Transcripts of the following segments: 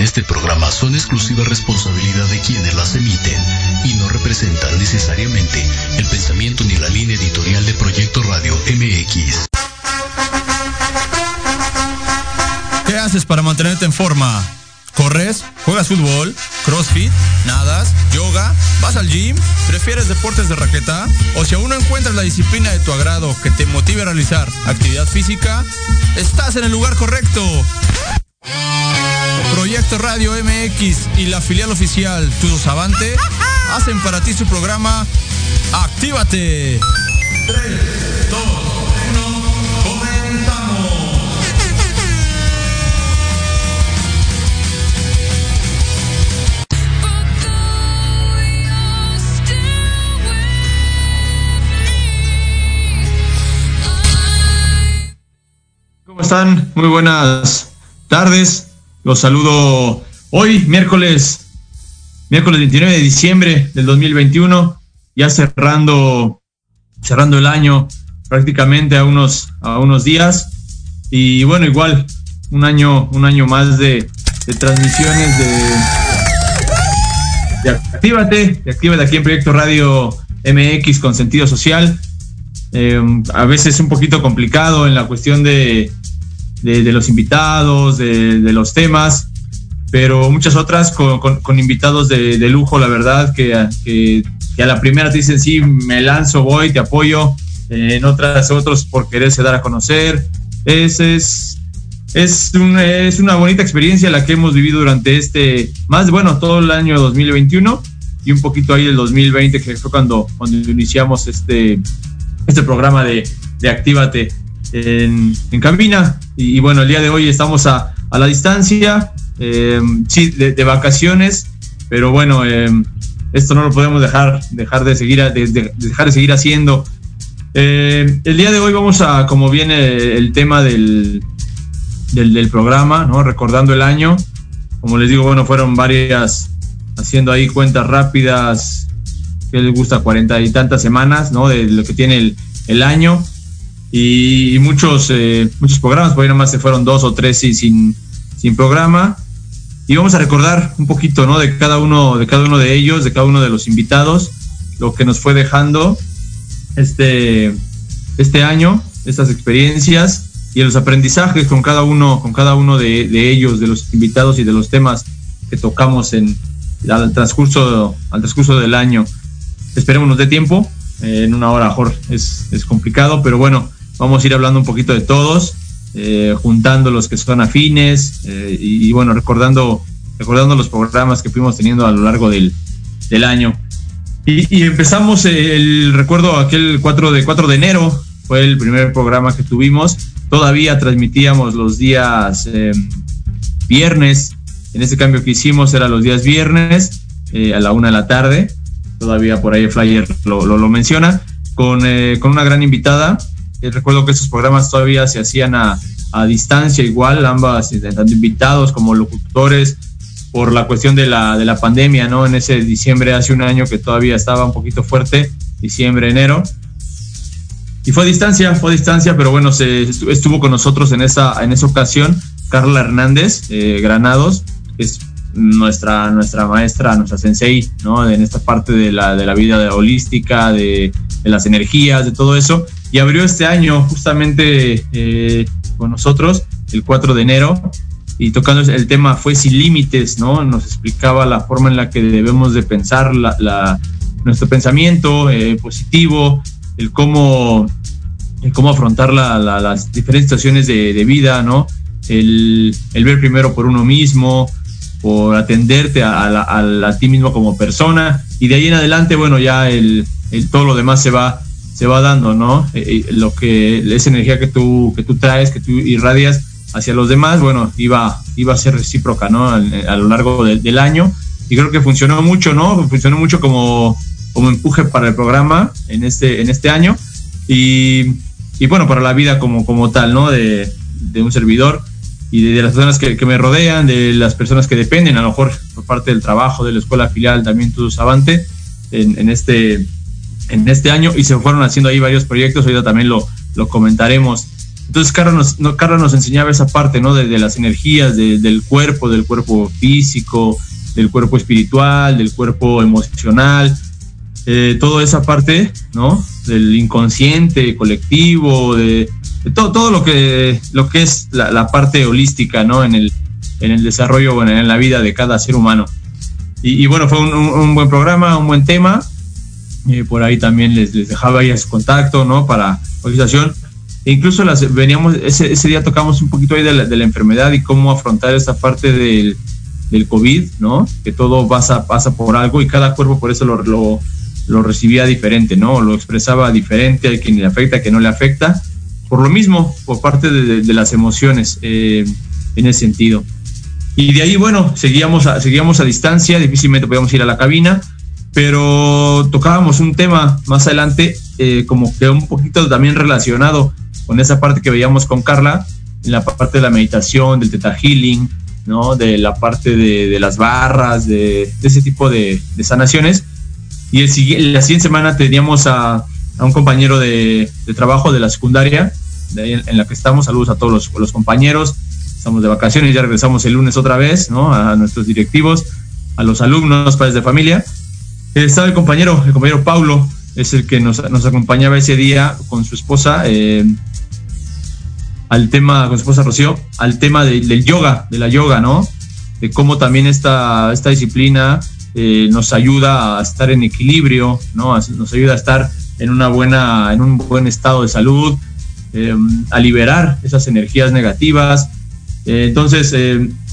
este programa son exclusiva responsabilidad de quienes las emiten y no representan necesariamente el pensamiento ni la línea editorial de Proyecto Radio MX. ¿Qué haces para mantenerte en forma? ¿Corres? ¿Juegas fútbol? ¿Crossfit? ¿Nadas? ¿Yoga? ¿Vas al gym? ¿Prefieres deportes de raqueta? ¿O si aún no encuentras la disciplina de tu agrado que te motive a realizar actividad física? Estás en el lugar correcto. Proyecto Radio MX y la filial oficial Tudo Savante hacen para ti su programa Actívate. 3, 2, 1, comenzamos. ¿Cómo están? Muy buenas tardes. Los saludo hoy, miércoles, miércoles 29 de diciembre del 2021, ya cerrando, cerrando el año prácticamente a unos, a unos días. Y bueno, igual, un año, un año más de, transmisiones de, de Actívate, de Actívate aquí en Proyecto Radio MX con sentido social. Eh, a veces un poquito complicado en la cuestión de, de, los invitados, de, los temas, pero muchas otras con, invitados de, lujo, la verdad, que, que, a la primera te dicen, sí, me lanzo, voy, te apoyo, eh, en otras, otros por quererse dar a conocer. Es, es, es, un, es una bonita experiencia la que hemos vivido durante este, más, bueno, todo el año 2021 y un poquito ahí el 2020, que fue cuando, cuando iniciamos este, este programa de, de Actívate en, en cabina. Y, y, bueno, el día de hoy estamos a, a la distancia, eh, sí, de, de, vacaciones, pero bueno, eh, esto no lo podemos dejar, dejar, de, seguir, de, de dejar de seguir haciendo. Eh, el día de hoy vamos a, como viene el tema del, del, del, programa, ¿no? recordando el año. Como les digo, bueno, fueron varias, haciendo ahí cuentas rápidas, que les gusta, cuarenta y tantas semanas, ¿no? De lo que tiene el, el año y, muchos, eh, muchos programas, por ahí nomás se fueron dos o tres sin, sin programa. Y vamos a recordar un poquito, ¿no? De cada uno, de cada uno de ellos, de cada uno de los invitados, lo que nos fue dejando este, este año, estas experiencias y los aprendizajes con cada uno, con cada uno de, de ellos, de los invitados y de los temas que tocamos en, al transcurso, al transcurso del año. Esperemos nos dé tiempo. Eh, en una hora mejor es, es complicado, pero bueno, vamos a ir hablando un poquito de todos, eh, juntando los que son afines eh, y, y, bueno, recordando, recordando los programas que fuimos teniendo a lo largo del, del año. Y, y, empezamos el recuerdo aquel 4 de, 4 de enero, fue el primer programa que tuvimos. Todavía transmitíamos los días eh, viernes. En ese cambio que hicimos era los días viernes eh, a la una de la tarde. Todavía por ahí el flyer lo, lo, lo menciona. Con, eh, con una gran invitada, recuerdo que esos programas todavía se hacían a, a distancia igual, ambas, tanto invitados como locutores, por la cuestión de la, de la pandemia, ¿no? En ese diciembre, hace un año que todavía estaba un poquito fuerte, diciembre, enero. Y fue a distancia, fue a distancia, pero bueno, se estuvo con nosotros en esa, en esa ocasión Carla Hernández, eh, Granados, es nuestra, nuestra maestra, nuestra sensei, ¿no? En esta parte de la, de la vida holística, de, de las energías, de todo eso y abrió este año justamente eh, con nosotros el 4 de enero y tocando el tema fue sin límites, ¿no? Nos explicaba la forma en la que debemos de pensar la, nuestro pensamiento eh, positivo, el cómo, el cómo afrontar la, las diferentes situaciones de, vida, ¿no? El, el, ver primero por uno mismo, por atenderte a, ti mismo como persona y de ahí en adelante, bueno, ya el todo lo demás se va se va dando, ¿no? Eh, lo que esa energía que tú que tú traes, que tú irradias hacia los demás, bueno, iba iba a ser recíproca, ¿no? A, a lo largo de, del año y creo que funcionó mucho, ¿no? Funcionó mucho como como empuje para el programa en este en este año y, y bueno, para la vida como como tal, ¿no? De, de un servidor y de, de las personas que, que, me rodean, de las personas que dependen, a lo mejor por parte del trabajo, de la escuela filial, también tu Savante, en, en este en este año y se fueron haciendo ahí varios proyectos, ahorita también lo, lo comentaremos. Entonces Carla nos, no, Carla nos enseñaba esa parte, ¿no? De, las energías del cuerpo, del cuerpo físico, del cuerpo espiritual, del cuerpo emocional, eh, toda esa parte, ¿no? Del inconsciente colectivo, de, todo, todo lo que, lo que es la, parte holística, ¿no? En el, en el desarrollo, bueno, en la vida de cada ser humano. Y, bueno, fue un, buen programa, un buen tema. Eh, por ahí también les, les dejaba ahí ese contacto, ¿no? Para organización. E incluso las, veníamos, ese, ese día tocamos un poquito ahí de la, de la enfermedad y cómo afrontar esa parte del, del COVID, ¿no? Que todo pasa, pasa por algo y cada cuerpo por eso lo, lo, lo recibía diferente, ¿no? Lo expresaba diferente, a quien le afecta, a quien no le afecta. Por lo mismo, por parte de, de, las emociones eh, en ese sentido. Y de ahí, bueno, seguíamos a, seguíamos a distancia, difícilmente podíamos ir a la cabina, pero tocábamos un tema más adelante, eh, como que un poquito también relacionado con esa parte que veíamos con Carla, en la parte de la meditación, del teta healing, ¿no? De la parte de, las barras, de, ese tipo de, sanaciones. Y el, la siguiente semana teníamos a, un compañero de, trabajo de la secundaria, en, la que estamos. Saludos a todos los, compañeros. Estamos de vacaciones, ya regresamos el lunes otra vez, ¿no? A nuestros directivos, a los alumnos, padres de familia. Estaba el compañero, el compañero Paulo, es el que nos, acompañaba ese día con su esposa. Eh, al tema, con su esposa Rocío, al tema del yoga, de la yoga, ¿no? De cómo también esta, esta disciplina eh, nos ayuda a estar en equilibrio, ¿no? Nos ayuda a estar en una buena, en un buen estado de salud, eh, a liberar esas energías negativas. Eh, entonces,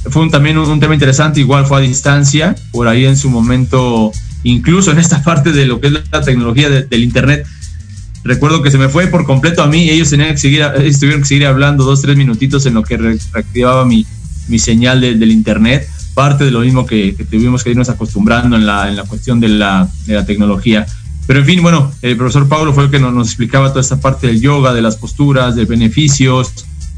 fue un, también un, tema interesante, igual fue a distancia, por ahí en su momento, incluso en esta parte de lo que es la tecnología del Internet, Recuerdo que se me fue por completo a mí, ellos tenían que seguir, ellos tuvieron que seguir hablando dos, tres minutitos en lo que reactivaba mi, mi señal del internet, parte de lo mismo que, tuvimos que irnos acostumbrando en la, en la cuestión de la, de la tecnología. Pero en fin, bueno, el profesor Pablo fue el que nos, nos, explicaba toda esta parte del yoga, de las posturas, de beneficios,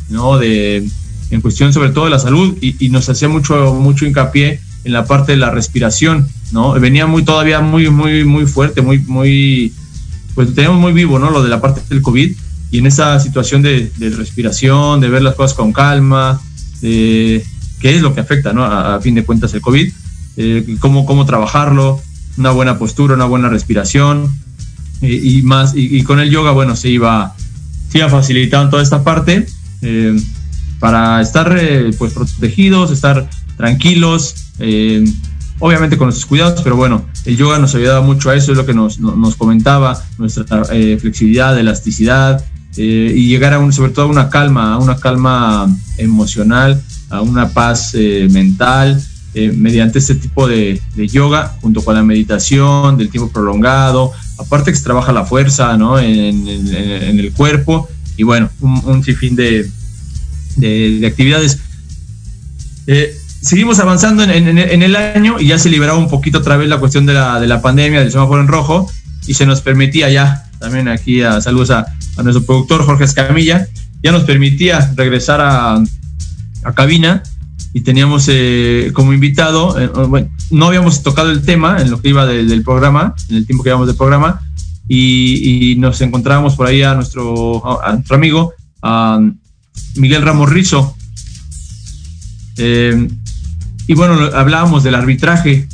¿no? De, en cuestión sobre todo de la salud y, y, nos hacía mucho, mucho hincapié en la parte de la respiración, ¿no? Venía muy todavía muy, muy, muy fuerte, muy, muy pues tenemos muy vivo, ¿no? Lo de la parte del COVID y en esa situación de, respiración, de ver las cosas con calma, de qué es lo que afecta, ¿no? A, fin de cuentas el COVID, eh, cómo, cómo trabajarlo, una buena postura, una buena respiración eh, y más, y, con el yoga, bueno, se iba, se iba facilitando toda esta parte eh, para estar pues protegidos, estar tranquilos, obviamente con nuestros cuidados, pero bueno, el yoga nos ayudaba mucho a eso, es lo que nos, nos comentaba, nuestra eh, flexibilidad, elasticidad eh, y llegar a un, sobre todo a una calma, a una calma emocional, a una paz eh, mental, mediante este tipo de, yoga, junto con la meditación, del tiempo prolongado, aparte que se trabaja la fuerza ¿no? en, el cuerpo y bueno, un, sinfín de, de, de actividades seguimos avanzando en, el año y ya se liberaba un poquito otra vez la cuestión de la, de la pandemia, del semáforo en rojo, y se nos permitía ya, también aquí a saludos a, nuestro productor Jorge Escamilla, ya nos permitía regresar a, a cabina y teníamos eh, como invitado, eh, no habíamos tocado el tema en lo que iba del programa, en el tiempo que íbamos del programa, y, nos encontrábamos por ahí a nuestro, nuestro amigo, Miguel Ramos Rizo. Eh, y bueno, hablábamos del arbitraje,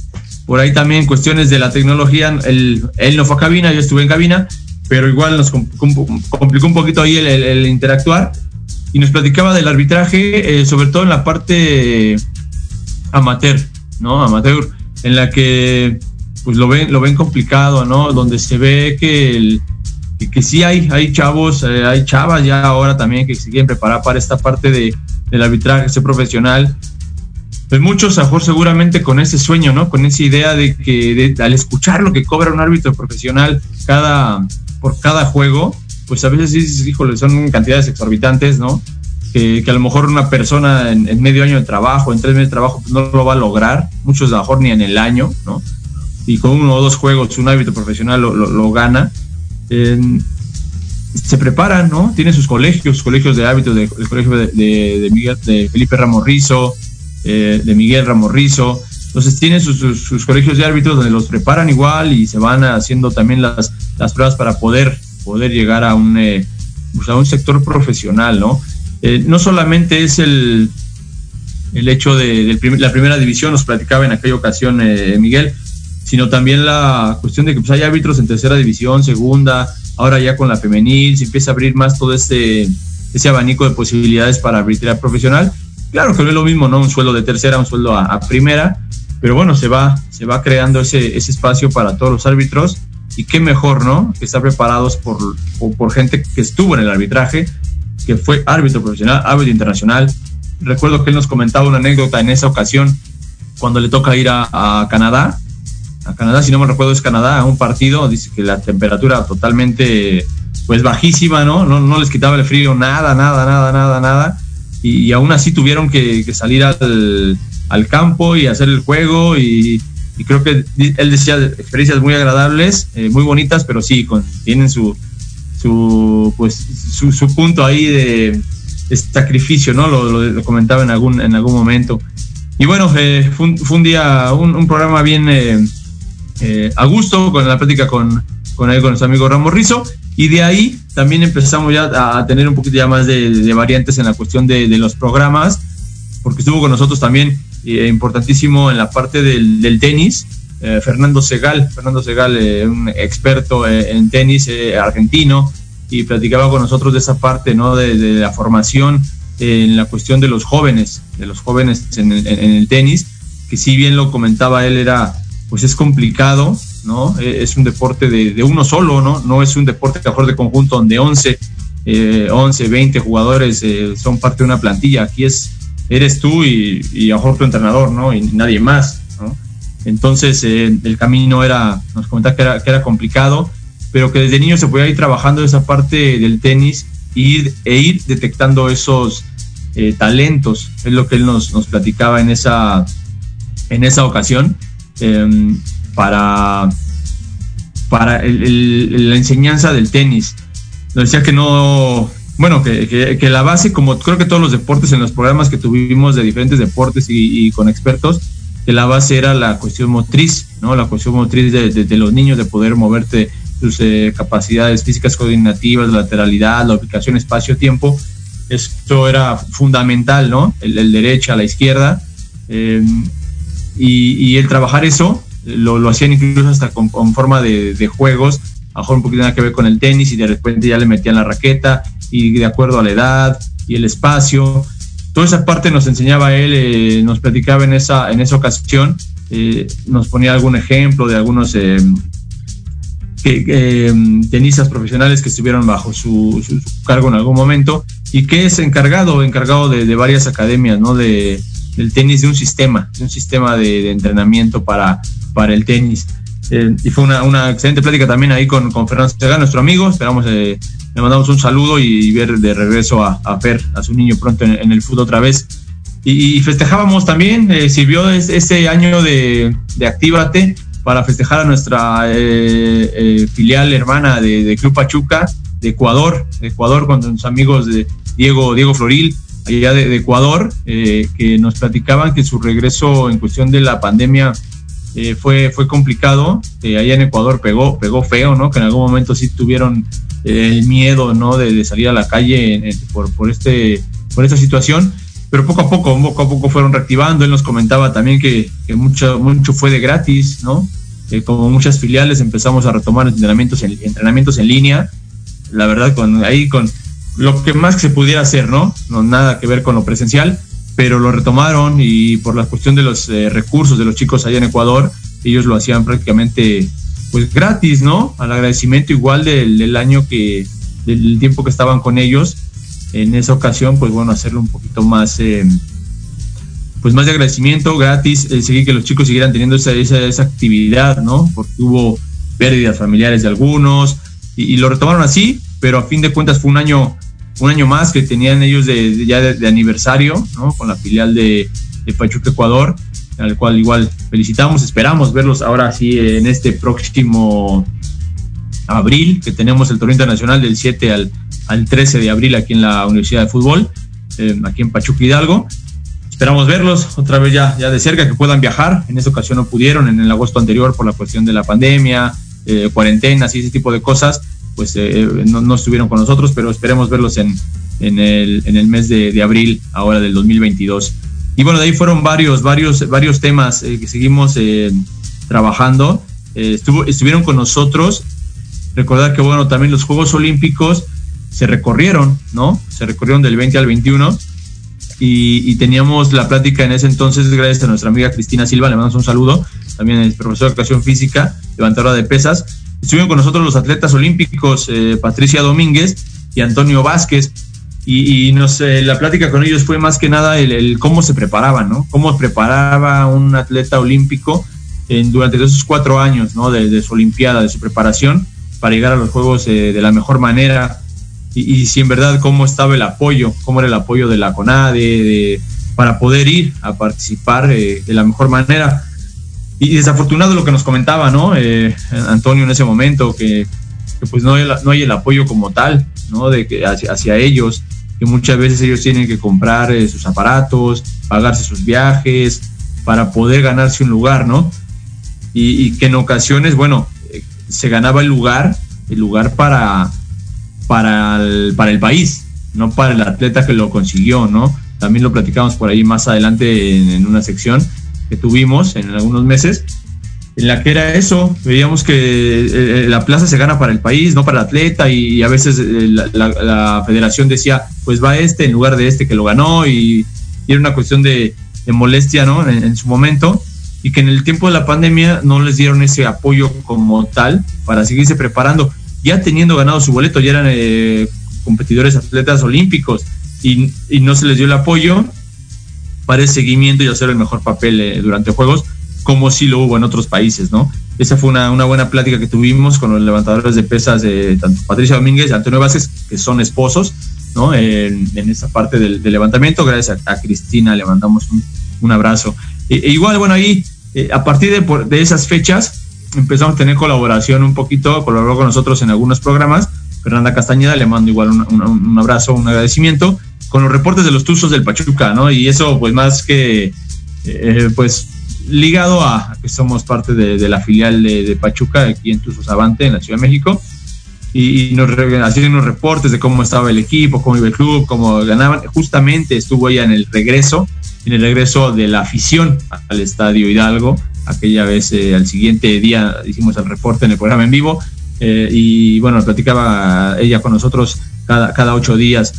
por ahí también cuestiones de la tecnología, él, no fue a cabina, yo estuve en cabina, pero igual nos complicó un poquito ahí el, interactuar y nos platicaba del arbitraje, eh, sobre todo en la parte amateur, ¿no? Amateur, en la que pues lo ven, lo ven complicado, ¿no? Donde se ve que, el, que, sí hay, hay chavos, eh, hay chavas ya ahora también que se quieren preparar para esta parte de, del arbitraje, ser profesional, pues muchos, a seguramente con ese sueño, ¿no? Con esa idea de que al escuchar lo que cobra un árbitro profesional cada, por cada juego, pues a veces sí, híjole, son cantidades exorbitantes, ¿no? Que, a lo mejor una persona en, medio año de trabajo, en tres meses de trabajo, pues no lo va a lograr, muchos a lo mejor ni en el año, ¿no? Y con uno o dos juegos un árbitro profesional lo, gana. se preparan, ¿no? Tiene sus colegios, colegios de árbitros, de, el colegio de, de, Miguel, de Felipe Ramos Rizo, eh, de Miguel Ramorrizo. Entonces tienen sus, colegios de árbitros donde los preparan igual y se van haciendo también las, las pruebas para poder, poder llegar a un, eh, pues, a un sector profesional, ¿no? Eh, no solamente es el, el hecho de, la primera división, nos platicaba en aquella ocasión Miguel, sino también la cuestión de que pues, hay árbitros en tercera división, segunda, ahora ya con la femenil, se empieza a abrir más todo este ese abanico de posibilidades para arbitrar profesional. Claro que no es lo mismo, ¿no? Un sueldo de tercera, un sueldo a, primera, pero bueno, se va, se va creando ese, ese espacio para todos los árbitros y qué mejor, ¿no? Que estar preparados por, por, gente que estuvo en el arbitraje, que fue árbitro profesional, árbitro internacional. Recuerdo que él nos comentaba una anécdota en esa ocasión cuando le toca ir a, a Canadá. A Canadá, si no me recuerdo, es Canadá, a un partido. Dice que la temperatura totalmente pues bajísima, ¿no? ¿no? No les quitaba el frío, nada, nada, nada, nada, nada. Y, aún así tuvieron que, salir al, campo y hacer el juego y, creo que él decía experiencias muy agradables, eh, muy bonitas, pero sí, tienen su, su, pues, su, punto ahí de, sacrificio, ¿no? Lo, comentaba en algún, en algún momento. Y bueno, eh, fue, un, día, un, programa bien eh, a gusto, con la plática con, con él, con nuestro amigo Ramos Rizo. Y de ahí también empezamos ya a tener un poquito ya más de, variantes en la cuestión de, los programas, porque estuvo con nosotros también eh, importantísimo en la parte del, tenis, eh, Fernando Segal, Fernando Segal, eh, un experto en tenis argentino, y platicaba con nosotros de esa parte, ¿no? De, la formación en la cuestión de los jóvenes, de los jóvenes en el, en el tenis, que si bien lo comentaba él, era, pues es complicado, Eh, es un deporte de, uno solo, ¿no? No es un deporte de conjunto donde 11, 11 20 jugadores eh, son parte de una plantilla. Aquí es, eres tú y, y a mejor tu entrenador, ¿no? Y nadie más. Entonces, eh, el camino era, nos comentaba que era, que era complicado, pero que desde niño se podía ir trabajando esa parte del tenis ir, e ir detectando esos talentos. Es lo que él nos, nos platicaba en esa, en esa ocasión. Em, para, para la enseñanza del tenis. Decía que no, bueno, que, la base, como creo que todos los deportes en los programas que tuvimos de diferentes deportes y, con expertos, que la base era la cuestión motriz, ¿no? La cuestión motriz de, los niños, de poder moverte, sus eh, capacidades físicas coordinativas, lateralidad, la ubicación espacio-tiempo. Esto era fundamental, ¿no? El, derecha, la izquierda. Eh, y, y, el trabajar eso lo, lo hacían incluso hasta con, forma de, de, juegos, a lo mejor un poquito nada que ver con el tenis y de repente ya le metían la raqueta y de acuerdo a la edad y el espacio. Toda esa parte nos enseñaba él, eh, nos platicaba en esa, en esa ocasión, eh, nos ponía algún ejemplo de algunos eh, tenistas profesionales que estuvieron bajo su, cargo en algún momento y que es encargado, encargado de, de varias academias, ¿no? De, del tenis, de un sistema, de un sistema de, de entrenamiento para, para el tenis. Eh, y fue una, una, excelente plática también ahí con, con Fernando Sega, nuestro amigo. Esperamos, eh, le mandamos un saludo y, ver de regreso a, a Fer, a su niño pronto en, el fútbol otra vez. Y, festejábamos también, eh, sirvió este año de, de Actívate para festejar a nuestra eh, filial hermana de, de, Club Pachuca de Ecuador, de Ecuador con sus amigos de Diego, Diego Floril, allá de, Ecuador, que nos platicaban que su regreso en cuestión de la pandemia eh, fue, fue complicado. Eh, allá en Ecuador pegó, pegó feo, ¿no? Que en algún momento sí tuvieron eh, el miedo, ¿no? De, salir a la calle por, por, este, por esta situación. Pero poco a poco, poco a poco fueron reactivando. Él nos comentaba también que, mucho, mucho fue de gratis, ¿no? como muchas filiales empezamos a retomar entrenamientos en, entrenamientos en línea. La verdad, con, ahí con lo que más se pudiera hacer, ¿no? No nada que ver con lo presencial pero lo retomaron y por la cuestión de los eh, recursos de los chicos allá en Ecuador, ellos lo hacían prácticamente pues gratis, ¿no? Al agradecimiento igual del, año que, del tiempo que estaban con ellos. En esa ocasión, pues bueno, hacerlo un poquito más, eh, pues más de agradecimiento, gratis, eh, seguir que los chicos siguieran teniendo esa, esa, actividad, ¿no? Porque hubo pérdidas familiares de algunos y, lo retomaron así, pero a fin de cuentas fue un año un año más que tenían ellos de, ya de, aniversario, ¿no? Con la filial de, Pachuca Ecuador, al cual igual felicitamos, esperamos verlos ahora sí en este próximo abril, que tenemos el torneo internacional del 7 al, al 13 de abril aquí en la Universidad de Fútbol, eh, aquí en Pachuca Hidalgo. Esperamos verlos otra vez ya, ya de cerca, que puedan viajar. En esta ocasión no pudieron, en el agosto anterior por la cuestión de la pandemia, eh, cuarentenas y ese tipo de cosas pues no, estuvieron con nosotros, pero esperemos verlos en, en, el, en el mes de, de abril, ahora del 2022. Y bueno, de ahí fueron varios, varios, varios temas que seguimos trabajando. Estuvieron con nosotros. Recordar que, bueno, también los Juegos Olímpicos se recorrieron, ¿no? Se recorrieron del 20 al 21 y, teníamos la plática en ese entonces, gracias a nuestra amiga Cristina Silva, le mandamos un saludo, también es profesor de educación física, levantadora de pesas. Estuvieron con nosotros los atletas olímpicos, eh, Patricia Domínguez y Antonio Vázquez, y, nos, la plática con ellos fue más que nada el, cómo se preparaban, ¿no? Cómo preparaba un atleta olímpico en, durante esos cuatro años, ¿no? De, su olimpiada, de su preparación, para llegar a los Juegos eh, de la mejor manera y, si en verdad cómo estaba el apoyo, cómo era el apoyo de la CONADE, de, para poder ir a participar eh, de la mejor manera. Y desafortunado lo que nos comentaba, ¿no? Eh, Antonio en ese momento, que, pues no hay, no hay, el apoyo como tal, ¿no? De que hacia, ellos, que muchas veces ellos tienen que comprar eh, sus aparatos, pagarse sus viajes, para poder ganarse un lugar, ¿no? Y, que en ocasiones, bueno, se ganaba el lugar, el lugar para, para el, para el país, no para el atleta que lo consiguió, ¿no? También lo platicamos por ahí más adelante en, una sección que tuvimos en algunos meses, en la que era eso, veíamos que eh, eh, la plaza se gana para el país, no para el atleta, y, a veces eh, la, federación decía, pues va este en lugar de este que lo ganó, y, era una cuestión de, molestia, ¿no? en, su momento, y que en el tiempo de la pandemia no les dieron ese apoyo como tal para seguirse preparando ya teniendo ganado su boleto, ya eran eh, competidores atletas olímpicos y, no se les dio el apoyo para el seguimiento y hacer el mejor papel eh, durante Juegos, como sí lo hubo en otros países, ¿no? Esa fue una, buena plática que tuvimos con los levantadores de pesas de tanto Patricia Domínguez y Antonio Vázquez, que son esposos, ¿no? En, esa parte del, levantamiento. Gracias a, Cristina le mandamos un, abrazo. E, e igual, bueno, ahí, eh, a partir de, de esas fechas, empezamos a tener colaboración un poquito, colaboró con nosotros en algunos programas. Fernanda Castañeda, le mando igual un, abrazo, un agradecimiento, con los reportes de los Tuzos del Pachuca, ¿no? Y eso, pues más que, eh, pues ligado a que somos parte de, la filial de, Pachuca aquí en Tuzos Avante, en la Ciudad de México, y, nos hacían unos reportes de cómo estaba el equipo, cómo iba el club, cómo ganaban. Justamente estuvo ella en el regreso, en el regreso de la afición al Estadio Hidalgo, aquella vez eh, al siguiente día hicimos el reporte en el programa en vivo eh, y bueno, platicaba ella con nosotros cada, cada ocho días.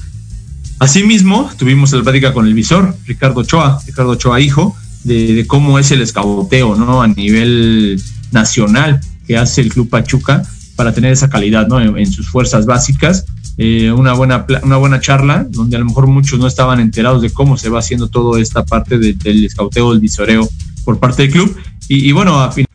Asimismo, tuvimos la plática con el visor, Ricardo Ochoa, Ricardo Ochoa hijo, de, cómo es el escauteo ¿no? a nivel nacional que hace el Club Pachuca para tener esa calidad ¿no? en, sus fuerzas básicas. Eh, una, buena, una buena charla donde a lo mejor muchos no estaban enterados de cómo se va haciendo toda esta parte del escauteo, del visoreo por parte del club y, bueno, a final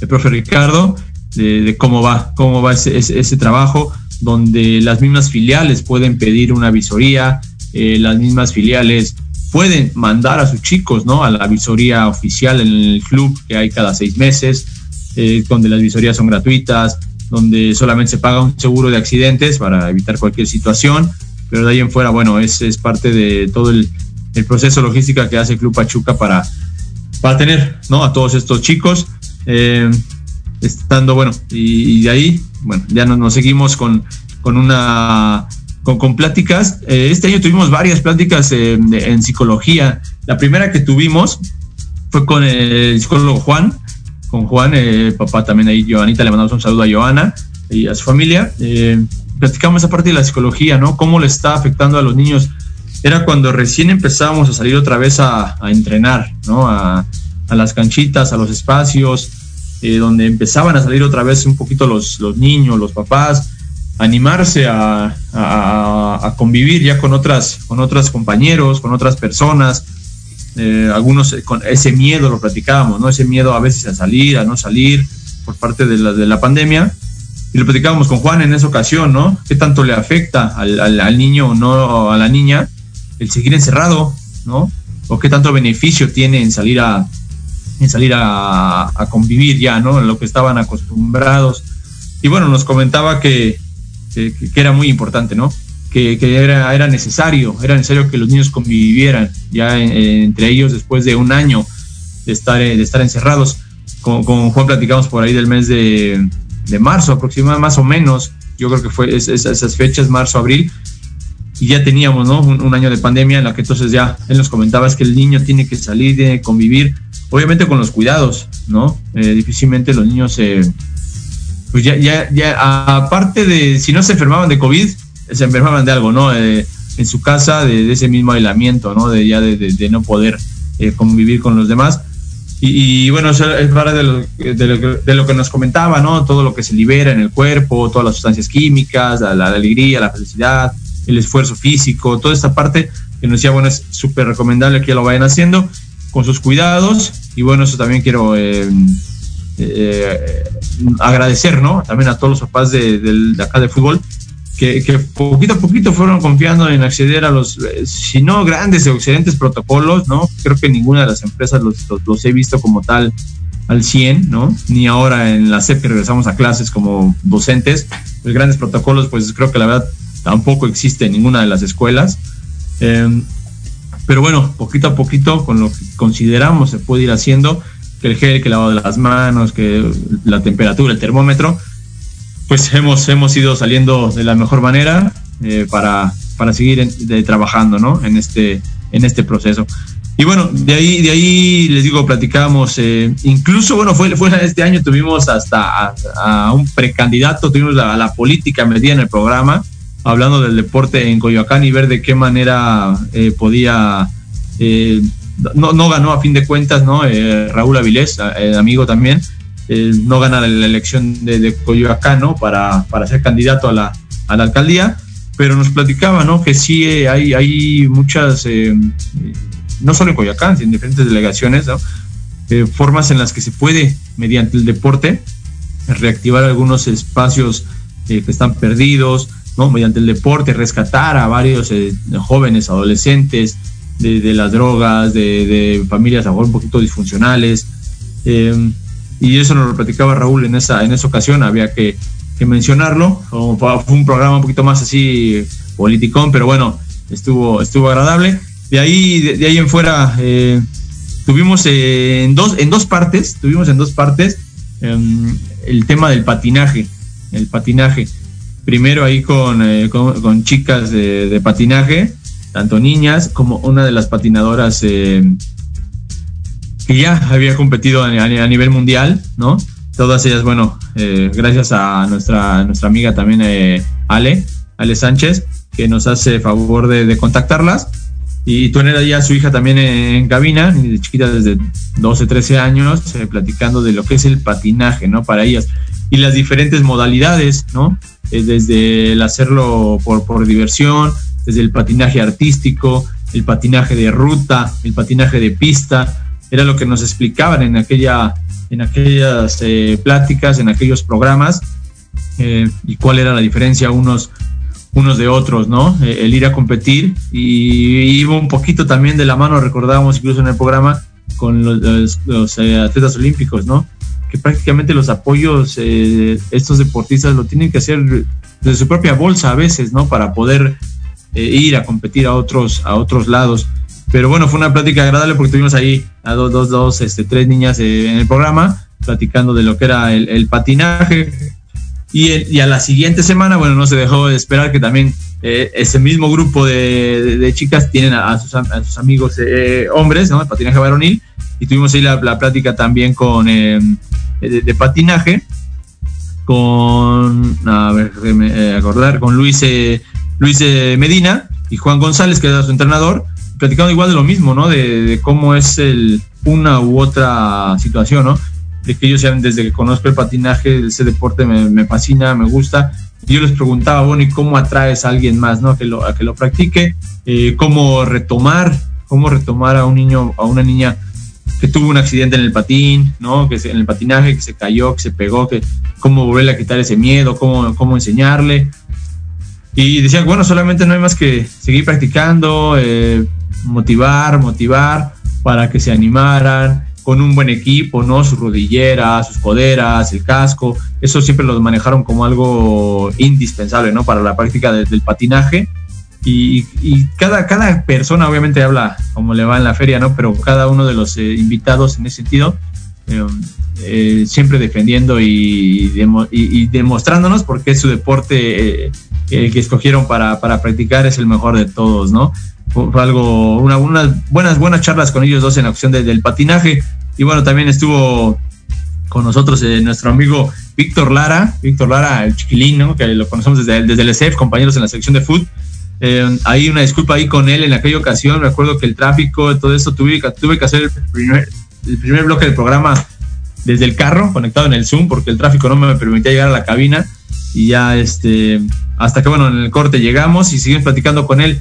el profe Ricardo de, cómo va, cómo va ese, ese, trabajo, donde las mismas filiales pueden pedir una visoría, eh, las mismas filiales pueden mandar a sus chicos ¿no? a la visoría oficial en el club que hay cada seis meses, eh, donde las visorías son gratuitas, donde solamente se paga un seguro de accidentes para evitar cualquier situación, pero de ahí en fuera, bueno, es, es parte de todo el, el proceso logística que hace el Club Pachuca para, para tener ¿no? a todos estos chicos. Eh, estando, bueno, y, de ahí, bueno, ya nos, seguimos con, con una con, pláticas. Eh, este año tuvimos varias pláticas en psicología. La primera que tuvimos fue con el psicólogo Juan, con Juan, eh, papá también ahí, Joanita, le mandamos un saludo a Joana y a su familia. platicamos esa parte de la psicología, ¿no? Cómo le está afectando a los niños era cuando recién empezábamos a salir otra vez a, entrenar, ¿no? A, las canchitas, a los espacios, eh, donde empezaban a salir otra vez un poquito los, los niños, los papás, animarse a, convivir ya con otras, con otros compañeros, con otras personas. Eh, algunos eh, con ese miedo lo platicábamos, ¿no? Ese miedo a veces a salir, a no salir por parte de la, de la pandemia. Y lo platicábamos con Juan en esa ocasión, ¿no? ¿Qué tanto le afecta al, al, al niño o no a la niña el seguir encerrado, ¿no? O qué tanto beneficio tiene en salir a, en salir a, convivir ya, ¿no? En lo que estaban acostumbrados. Y bueno, nos comentaba que, que, era muy importante, ¿no? Que, era, era necesario, era necesario que los niños convivieran ya entre ellos después de un año de estar, de estar encerrados. con, Juan platicamos por ahí del mes de, marzo, aproximadamente más o menos, yo creo que fue esas fechas, marzo, abril, y ya teníamos ¿no? Un, año de pandemia en la que entonces ya él nos comentaba es que el niño tiene que salir, tiene que convivir, obviamente con los cuidados, ¿no? Eh, difícilmente los niños, pues ya, ya, ya, aparte de, si no se enfermaban de COVID, se enfermaban de algo, ¿no? Eh, en su casa, de, ese mismo aislamiento, ¿no? De ya de, no poder eh, convivir con los demás. Y, bueno, eso es parte de lo, de, lo, que nos comentaba, ¿no? Todo lo que se libera en el cuerpo, todas las sustancias químicas, la alegría, la felicidad, el esfuerzo físico, toda esta parte que nos decía, bueno, es súper recomendable que lo vayan haciendo con sus cuidados. Y bueno, eso también quiero eh, eh, agradecer, ¿no? También a todos los papás de, acá de fútbol. Que, poquito a poquito fueron confiando en acceder a los, eh, si no grandes o excelentes protocolos, ¿no? Creo que ninguna de las empresas los, los, he visto como tal al 100, ¿no? Ni ahora en la CEP que regresamos a clases como docentes. Los grandes protocolos, pues creo que la verdad tampoco existe en ninguna de las escuelas. Em, pero bueno, poquito a poquito, con lo que consideramos se puede ir haciendo, que el gel, que el lavado de las manos, que la temperatura, el termómetro, pues hemos, hemos ido saliendo de la mejor manera eh, para, para seguir trabajando ¿no? en, este, en este proceso. Y bueno, de ahí, de ahí les digo, platicamos, eh, incluso, bueno, fue, fue este año tuvimos hasta a, un precandidato, tuvimos la, la política medida en el programa, hablando del deporte en Coyoacán y ver de qué manera eh, podía... Eh, no, no, ganó a fin de cuentas, ¿no? Eh, Raúl Avilés, amigo también, no gana la, elección de, Coyoacán, ¿no? Para, para ser candidato a la, a la alcaldía, pero nos platicaba, ¿no? Que sí hay, hay muchas, no solo en Coyoacán, sino en diferentes delegaciones, formas en las que se puede, mediante el deporte, reactivar algunos espacios que están perdidos, ¿no? mediante el deporte, rescatar a varios eh, jóvenes, adolescentes de, las drogas, de, familias un poquito disfuncionales. Em, y eso nos lo platicaba Raúl en esa, en esa ocasión, había que, mencionarlo. Fue un programa un poquito más así politicón, pero bueno, estuvo, estuvo agradable. De ahí, de, ahí en fuera, eh, tuvimos en, dos, en dos partes, tuvimos en dos partes em, el tema del patinaje, el patinaje primero ahí con, eh, con, chicas de, patinaje, tanto niñas como una de las patinadoras eh, que ya había competido a, nivel mundial, ¿no? Todas ellas, bueno, eh, gracias a nuestra, nuestra amiga también Ale, Ale Sánchez, que nos hace favor de, contactarlas. Y tú eres ya su hija también en, cabina, de chiquita desde 12, 13 años, platicando de lo que es el patinaje, ¿no? Para ellas. Y las diferentes modalidades, ¿no? Eh, desde el hacerlo por, por diversión, desde el patinaje artístico, el patinaje de ruta, el patinaje de pista, era lo que nos explicaban en, aquella, en aquellas eh, pláticas, en aquellos programas, eh, y cuál era la diferencia unos, unos de otros, ¿no? el ir a competir y, iba un poquito también de la mano, recordábamos incluso en el programa, con los, los atletas olímpicos, ¿no? Que prácticamente los apoyos eh, estos deportistas lo tienen que hacer de su propia bolsa a veces, ¿no? Para poder eh, ir a competir a otros, a otros lados. Pero bueno, fue una plática agradable porque tuvimos ahí a dos, dos, dos, este, tres niñas eh, en el programa platicando de lo que era el, patinaje. Y, y, a la siguiente semana, bueno, no se dejó de esperar que también ese mismo grupo de, de, chicas tienen a, sus, a sus, amigos hombres, ¿no? El patinaje varonil. Y tuvimos ahí la, plática también con eh, de, patinaje con, a ver, eh, acordar, con Luis, eh, Luis Medina y Juan González, que era su entrenador, platicando igual de lo mismo, ¿no? De, cómo es el, una u otra situación, ¿no? De que ellos saben, desde que conozco el patinaje, ese deporte me, fascina, me gusta. Yo les preguntaba, bueno, ¿y cómo atraes a alguien más, ¿no? A que lo, que lo practique, cómo retomar, cómo retomar a un niño, a una niña que tuvo un accidente en el patín, ¿no? Que en el patinaje, que se cayó, que se pegó, que cómo volverle a quitar ese miedo, cómo, cómo enseñarle. Y decía, bueno, solamente no hay más que seguir practicando, eh, motivar, motivar para que se animaran con un buen equipo, ¿no? Sus rodilleras, sus coderas, el casco, eso siempre lo manejaron como algo indispensable, ¿no? Para la práctica del patinaje y, cada, cada persona obviamente habla como le va en la feria, ¿no? Pero cada uno de los eh, invitados en ese sentido siempre defendiendo y, demostrándonos porque es su deporte el que escogieron para, para, practicar es el mejor de todos, ¿no? Fue, algo, una, unas buenas, buenas charlas con ellos dos en la cuestión del patinaje. Y bueno, también estuvo con nosotros nuestro amigo Víctor Lara, Víctor Lara, el chiquilín, que lo conocemos desde, desde el ESEF, compañeros en la sección de fútbol. Eh, hay una disculpa ahí con él en aquella ocasión. Me acuerdo que el tráfico, todo eso, tuve, tuve que hacer el primer, el primer bloque del programa desde el carro, conectado en el Zoom, porque el tráfico no me permitía llegar a la cabina. Y ya, este, hasta que, bueno, en el corte llegamos y seguimos platicando con él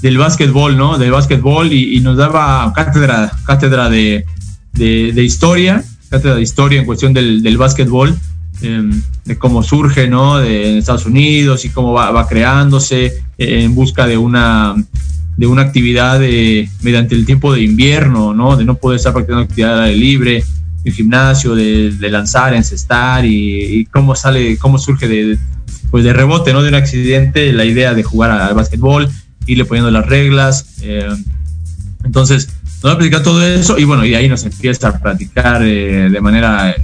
del básquetbol, ¿no? Del básquetbol y, nos daba cátedra, cátedra de, de, historia, cátedra de historia en cuestión del, del básquetbol Em, de cómo surge, ¿no? De Estados Unidos y cómo va, creándose eh, en busca de una de una actividad mediante el tiempo de invierno, ¿no? De no poder estar practicando actividad al aire libre, el gimnasio, de, lanzar, encestar y, cómo sale, cómo surge de, pues de rebote, ¿no? De un accidente, la idea de jugar al básquetbol, irle poniendo las reglas. Em, entonces, nos va a platicar todo eso y bueno, y ahí nos empieza a practicar eh, de manera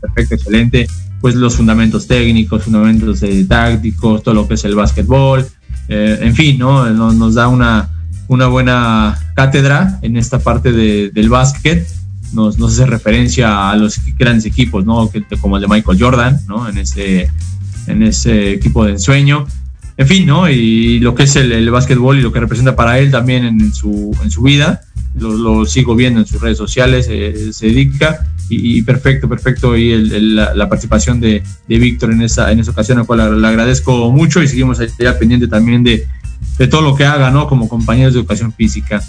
perfecta, excelente, pues los fundamentos técnicos, fundamentos eh, tácticos, todo lo que es el básquetbol, eh, en fin, ¿no? Nos, da una, una buena cátedra en esta parte del básquet, nos, nos, hace referencia a los grandes equipos, ¿no? como el de Michael Jordan, ¿no? En ese, en ese equipo de ensueño. En fin, ¿no? Y lo que es el, el básquetbol y lo que representa para él también en su, en su vida. Lo, sigo viendo en sus redes sociales, eh, se dedica y, perfecto, perfecto y la, participación de, Víctor en esa, en esa ocasión, a cual le, agradezco mucho y seguimos allá pendiente también de, todo lo que haga, ¿no? Como compañeros de educación física.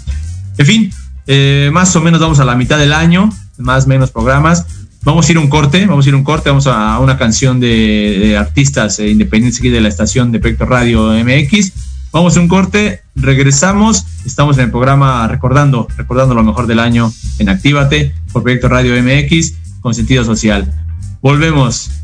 En fin, eh, más o menos vamos a la mitad del año, más o menos programas. Vamos a ir un corte, vamos a ir un corte, vamos a una canción de, artistas eh, independientes de la estación de Pecto Radio MX Vamos a un corte, regresamos. Estamos en el programa Recordando, recordando lo mejor del año en Actívate por Proyecto Radio MX con sentido social. Volvemos.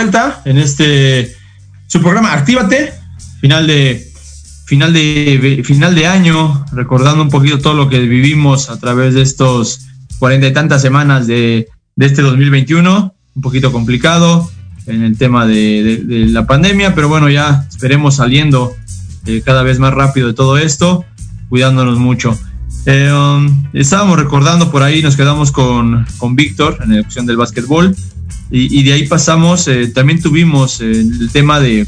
En este su programa Actívate, final de final de final de año, recordando un poquito todo lo que vivimos a través de estos cuarenta y tantas semanas de, de, este 2021, un poquito complicado en el tema de la pandemia, pero bueno, ya esperemos saliendo eh, cada vez más rápido de todo esto, cuidándonos mucho. Eh, um, estábamos recordando por ahí, nos quedamos con, con Víctor en la opción del básquetbol y, y, de ahí pasamos, eh, también tuvimos eh, el tema de,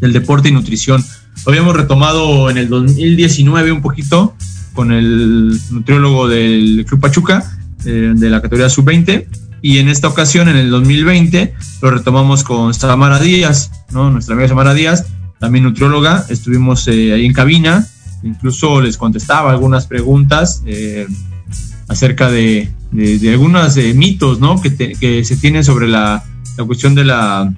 del deporte y nutrición. Lo habíamos retomado en el 2019 un poquito con el nutriólogo del Club Pachuca eh, de la categoría sub-20 y en esta ocasión, en el 2020, lo retomamos con Samara Díaz, ¿no? nuestra amiga Samara Díaz, también nutrióloga, estuvimos eh, ahí en cabina, incluso les contestaba algunas preguntas eh, acerca de, de, algunos eh, mitos ¿no? que, te, que, se tienen sobre la, la cuestión de la,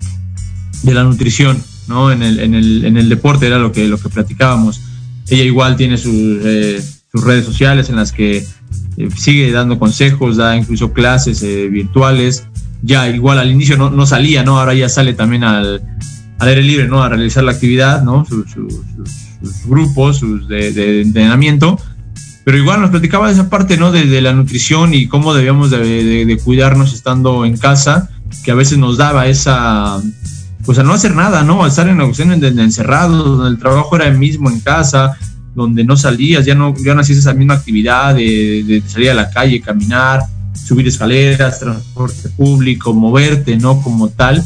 de la nutrición ¿no? en, el, en, el, en el deporte, era lo que, lo que platicábamos. Ella igual tiene sus, eh, sus redes sociales en las que eh, sigue dando consejos, da incluso clases virtuales. Ya igual al inicio no, no salía, ¿no? Ahora ya sale también al, al aire libre, ¿no? A realizar la actividad, ¿no? Sus grupos, sus de, de, entrenamiento. Pero igual nos platicaba de esa parte, ¿no? De, de la nutrición y cómo debíamos de, cuidarnos estando en casa, que a veces nos daba esa, pues a no hacer nada, ¿no? A estar en ocasiones encerrados, donde el trabajo era el mismo en casa, donde no salías, ya no, ya no hacías esa misma actividad de salir a la calle, caminar, subir escaleras, transporte público, moverte, ¿no? Como tal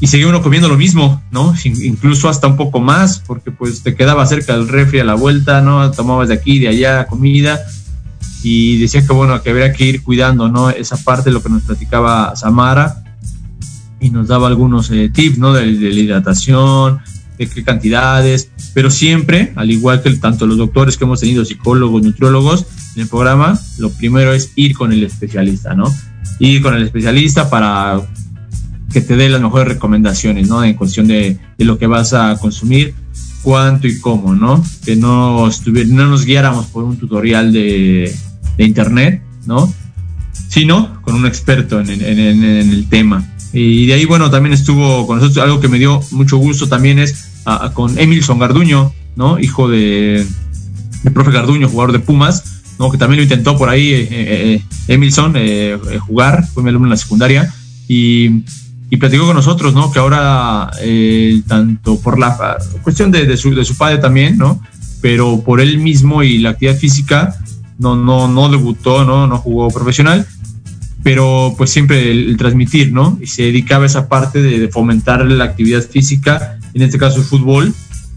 y seguía uno comiendo lo mismo, ¿no? Incluso hasta un poco más, porque pues te quedaba cerca del refri a la vuelta, ¿no? Tomabas de aquí, de allá comida y decía que bueno, que habría que ir cuidando, ¿no? Esa parte, lo que nos platicaba Samara y nos daba algunos eh, tips, ¿no? De, de, la hidratación, de qué cantidades, pero siempre, al igual que tanto los doctores que hemos tenido, psicólogos, nutriólogos en el programa, lo primero es ir con el especialista, ¿no? Ir con el especialista para que te dé las mejores recomendaciones, ¿no? En cuestión de, de, lo que vas a consumir, cuánto y cómo, ¿no? Que no, no nos guiáramos por un tutorial de, de internet, ¿no? Sino con un experto en, en, en, en, el tema. Y de ahí, bueno, también estuvo con nosotros, algo que me dio mucho gusto también es a, a, con Emilson Garduño, ¿no? Hijo de, de profe Garduño, jugador de Pumas, ¿no? Que también lo intentó por ahí eh, eh, Emilson eh, jugar, fue mi alumno en la secundaria. Y y platicó con nosotros, ¿no? Que ahora, eh, tanto por la cuestión de, de, su, de su padre también, ¿no? Pero por él mismo y la actividad física, no, no, no debutó, ¿no? No jugó profesional, pero pues siempre el, el transmitir, ¿no? Y se dedicaba a esa parte de, de, fomentar la actividad física, en este caso el fútbol,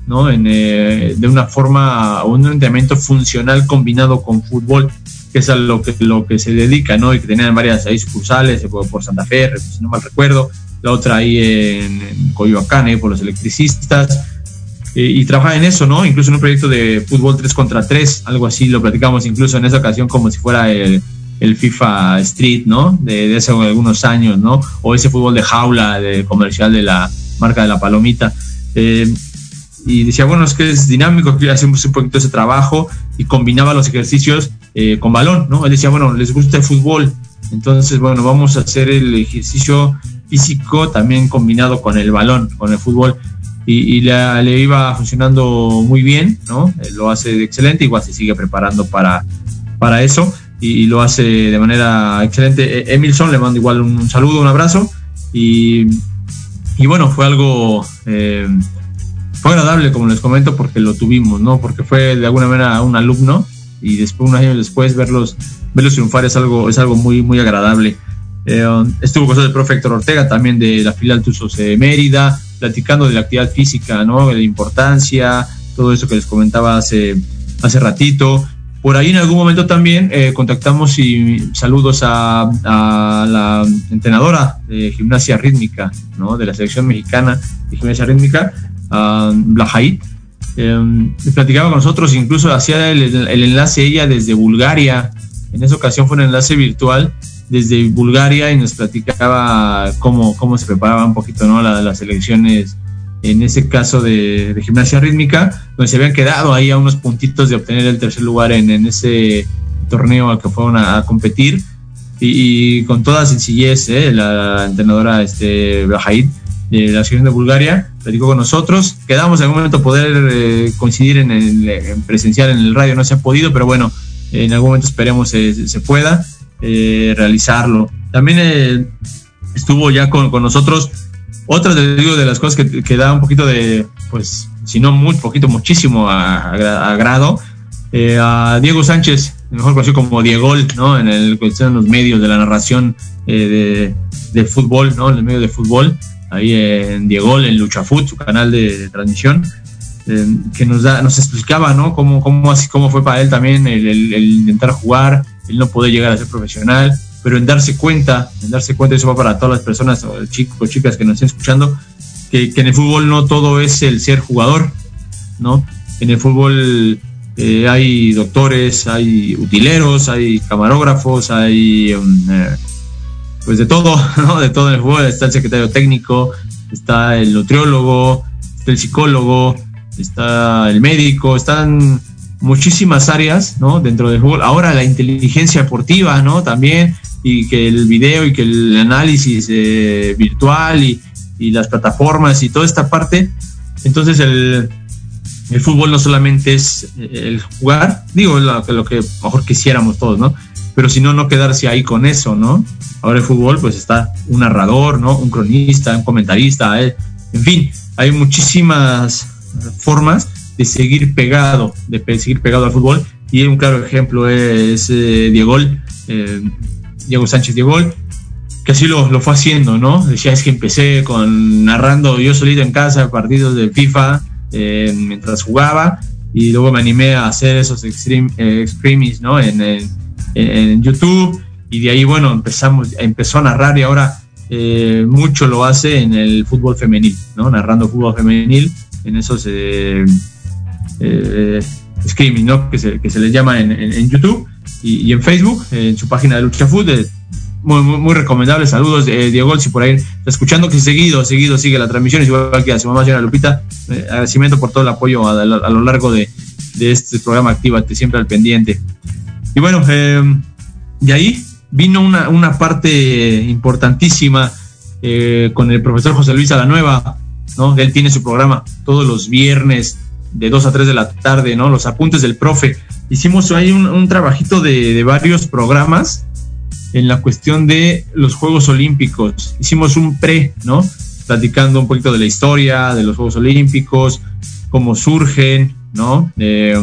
¿no? En, eh, de una forma, un entrenamiento funcional combinado con fútbol, que es a lo que, lo que se dedica, ¿no? Y que tenían varias ahí sucursales, por, Santa Fe, si no mal recuerdo, la otra ahí en, en Coyoacán, eh, por los electricistas, eh, y trabaja en eso, ¿no? Incluso en un proyecto de fútbol 3 contra 3, algo así, lo platicamos incluso en esa ocasión como si fuera el, el FIFA Street, ¿no? De, de, hace algunos años, ¿no? O ese fútbol de jaula, de comercial de la marca de la palomita. Eh, y decía, bueno, es que es dinámico, que hacemos un poquito ese trabajo y combinaba los ejercicios eh, con balón, ¿no? Él decía, bueno, les gusta el fútbol, entonces, bueno, vamos a hacer el ejercicio físico también combinado con el balón, con el fútbol. Y, y le, iba funcionando muy bien, ¿no? Eh, lo hace excelente, igual se sigue preparando para, para eso y, y lo hace de manera excelente. Eh, Emilson le mando igual un, un, saludo, un abrazo y, y bueno, fue algo, eh, fue agradable, como les comento, porque lo tuvimos, ¿no? Porque fue de alguna manera un alumno y después, unos años después, verlos, verlos triunfar es algo, es algo muy, muy agradable. Eh, estuvo con el profe Héctor Ortega, también de la filial Tuzos de Mérida, platicando de la actividad física, ¿no? De la importancia, todo eso que les comentaba hace, hace ratito. Por ahí en algún momento también eh, contactamos y saludos a, a, la entrenadora de gimnasia rítmica, ¿no? De la selección mexicana de gimnasia rítmica, uh, Blahait. Eh, platicaba con nosotros, incluso hacía el, el enlace ella desde Bulgaria. En esa ocasión fue un enlace virtual desde Bulgaria y nos platicaba cómo, cómo se preparaba un poquito ¿no? la, las elecciones, en ese caso de, de, gimnasia rítmica, donde se habían quedado ahí a unos puntitos de obtener el tercer lugar en, en ese torneo al que fueron a, a competir. y, con toda sencillez, ¿eh? la entrenadora este, Bajaid de la Asociación de Bulgaria platicó con nosotros. Quedamos en algún momento poder eh, coincidir en, el, presencial en el radio, no se ha podido, pero bueno, en algún momento esperemos se pueda realizarlo. También estuvo ya con, con nosotros otra de, las cosas que, que, da un poquito de, pues, si no muy poquito, muchísimo agrado, eh, a Diego Sánchez, mejor conocido como Diego, ¿no? En, el, en los medios de la narración eh, de, fútbol, ¿no? En el medio de fútbol, ahí en Diego, en Luchafoot, su canal de, transmisión, eh, que nos, da, nos explicaba, ¿no? Cómo, cómo, así, cómo fue para él también el intentar jugar, el no poder llegar a ser profesional, pero en darse cuenta, en darse cuenta, eso va para todas las personas, chicos, chicas que nos estén escuchando, que, en el fútbol no todo es el ser jugador, ¿no? En el fútbol eh, hay doctores, hay utileros, hay camarógrafos, hay um, eh, pues de todo, ¿no? De todo en el fútbol, está el secretario técnico, está el nutriólogo, está el psicólogo, está el médico, están muchísimas áreas, ¿no? Dentro del fútbol. Ahora la inteligencia deportiva, ¿no? También y que el video y que el análisis eh, virtual y, y, las plataformas y toda esta parte. Entonces el, el fútbol no solamente es eh, el jugar, digo lo, lo que mejor quisiéramos todos, ¿no? Pero si no, no quedarse ahí con eso, ¿no? Ahora el fútbol pues está un narrador, ¿no? Un cronista, un comentarista, eh, en fin, hay muchísimas formas de seguir pegado, de seguir pegado al fútbol y un claro ejemplo es Diego, eh, Diego Sánchez Diego, que así lo, lo, fue haciendo, ¿no? Decía, es que empecé con narrando yo solito en casa partidos de FIFA eh, mientras jugaba y luego me animé a hacer esos extreme, eh, ¿no? En, en, YouTube y de ahí, bueno, empezamos, empezó a narrar y ahora eh, mucho lo hace en el fútbol femenil, ¿no? Narrando fútbol femenil en esos eh, eh, ¿no? Que se, que se les llama en, en YouTube y, en Facebook, en su página de Lucha Food. Eh, muy, muy, recomendable. Saludos, eh, Diego, si por ahí está escuchando que seguido, seguido sigue la transmisión, igual que a su mamá, señora Lupita. Eh, agradecimiento por todo el apoyo a, lo largo de, de, este programa Actívate, siempre al pendiente. Y bueno, eh, de ahí vino una, una parte importantísima con el profesor José Luis Alanueva, ¿no? Él tiene su programa todos los viernes de 2 a 3 de la tarde, ¿no? Los apuntes del profe hicimos ahí un, trabajito de, varios programas en la cuestión de los Juegos Olímpicos. Hicimos un pre, ¿no? Platicando un poquito de la historia de los Juegos Olímpicos, cómo surgen, ¿no? Eh,